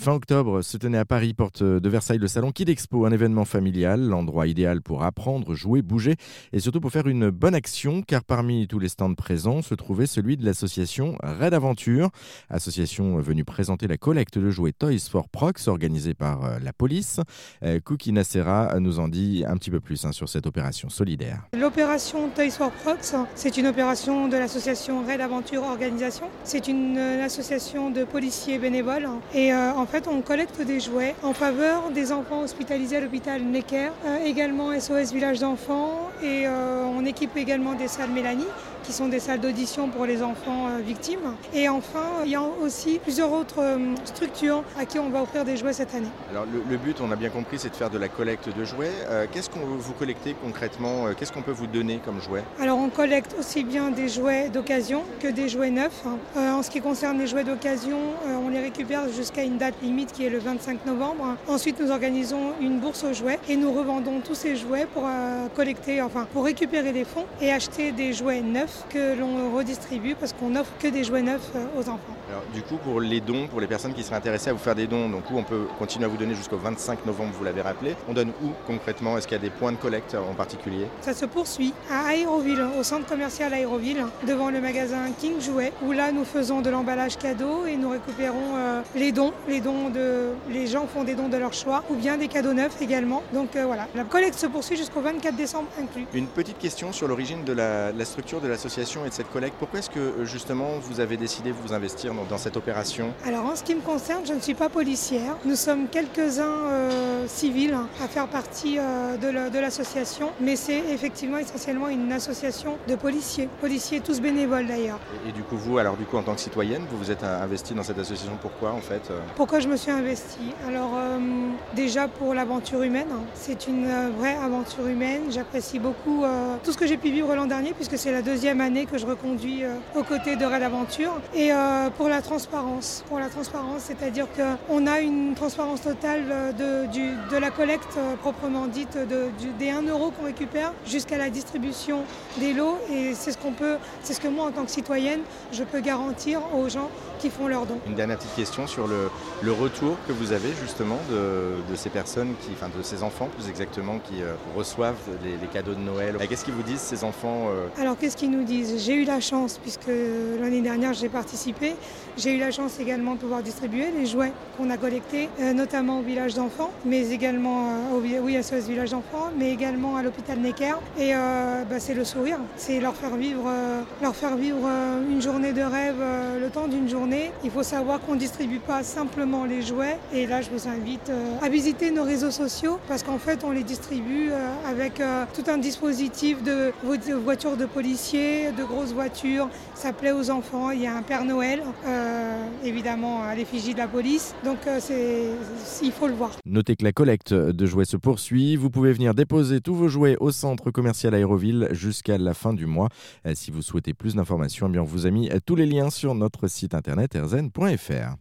Fin octobre se tenait à Paris, porte de Versailles, le salon Kid Expo, un événement familial, l'endroit idéal pour apprendre, jouer, bouger et surtout pour faire une bonne action, car parmi tous les stands présents se trouvait celui de l'association Red Aventure, association venue présenter la collecte de jouets Toys for Prox organisée par euh, la police. Euh, Cookie Nacera nous en dit un petit peu plus hein, sur cette opération solidaire. L'opération Toys for Prox, c'est une opération de l'association Red Aventure Organisation. C'est une, euh, association de policiers bénévoles et en fait on collecte des jouets en faveur des enfants hospitalisés à l'hôpital Necker, également SOS Village d'enfants et on équipe également des salles Mélanie qui sont des salles d'audition pour les enfants euh, victimes. Et enfin, il y a aussi plusieurs autres euh, structures à qui on va offrir des jouets cette année. Alors le, but, on a bien compris, c'est de faire de la collecte de jouets. Euh, qu'est-ce qu'on vous collectez concrètement Qu'est-ce qu'on peut vous donner comme jouets? Alors on collecte aussi bien des jouets d'occasion que des jouets neufs. en ce qui concerne les jouets d'occasion, on les récupère jusqu'à une date limite qui est le 25 novembre. Ensuite, nous organisons une bourse aux jouets et nous revendons tous ces jouets pour collecter, enfin pour récupérer des fonds et acheter des jouets neufs que l'on redistribue parce qu'on offre que des jouets neufs euh, aux enfants. Alors, du coup, pour les dons, pour les personnes qui seraient intéressées à vous faire des dons, donc où on peut continuer à vous donner jusqu'au 25 novembre, vous l'avez rappelé, on donne où concrètement? Est-ce qu'il y a des points de collecte en particulier? Ça se poursuit à Aéroville, au centre commercial Aéroville, devant le magasin King Jouet, où là nous faisons de l'emballage cadeau et nous récupérons euh, les dons. Les dons de, les gens font des dons de leur choix ou bien des cadeaux neufs également. Donc euh, voilà, la collecte se poursuit jusqu'au 24 décembre inclus. Une petite question sur l'origine de la, la structure de la et de cette collecte. Pourquoi est-ce que euh, justement vous avez décidé de vous investir dans, cette opération? Alors en ce qui me concerne, je ne suis pas policière. Nous sommes quelques-uns euh, civils à faire partie euh, de l'association, mais c'est effectivement essentiellement une association de policiers, policiers tous bénévoles d'ailleurs. Et, du coup vous, alors du coup en tant que citoyenne, vous vous êtes investie dans cette association. Pourquoi en fait Je me suis investie Alors déjà pour l'aventure humaine. C'est une vraie aventure humaine. J'apprécie beaucoup tout ce que j'ai pu vivre l'an dernier puisque c'est la deuxième année que je reconduis euh, aux côtés de Red Aventure. Et euh, pour la transparence, pour la transparence, c'est-à-dire qu'on a une transparence totale euh, de, la collecte proprement dite, de, des 1 euro qu'on récupère jusqu'à la distribution des lots. Et c'est ce qu'on peut, c'est ce que moi en tant que citoyenne, je peux garantir aux gens qui font leurs dons. Une dernière petite question sur le retour que vous avez justement de, ces personnes, qui, enfin de ces enfants plus exactement, qui reçoivent les, cadeaux de Noël. Qu'est-ce qu'ils vous disent ces enfants Alors qu'est-ce qu'ils nous disent? J'ai eu la chance, puisque l'année dernière j'ai participé, j'ai eu la chance également de pouvoir distribuer les jouets qu'on a collectés, euh, notamment au village d'enfants, mais également euh, au, oui, à ce village d'enfants, mais également à l'hôpital Necker. Et euh, bah, c'est le sourire, c'est leur faire vivre, leur faire vivre une journée de rêve, le temps d'une journée. Il faut savoir qu'on ne distribue pas simplement les jouets. Et là, je vous invite à visiter nos réseaux sociaux parce qu'en fait, on les distribue avec tout un dispositif de voitures de policiers, de grosses voitures, ça plaît aux enfants. Il y a un Père Noël, euh, évidemment à l'effigie de la police. Donc euh, il faut le voir. Notez que la collecte de jouets se poursuit. Vous pouvez venir déposer tous vos jouets au centre commercial Aéroville jusqu'à la fin du mois. Euh, si vous souhaitez plus d'informations, eh bien on vous a mis tous les liens sur notre site internet erzen.fr.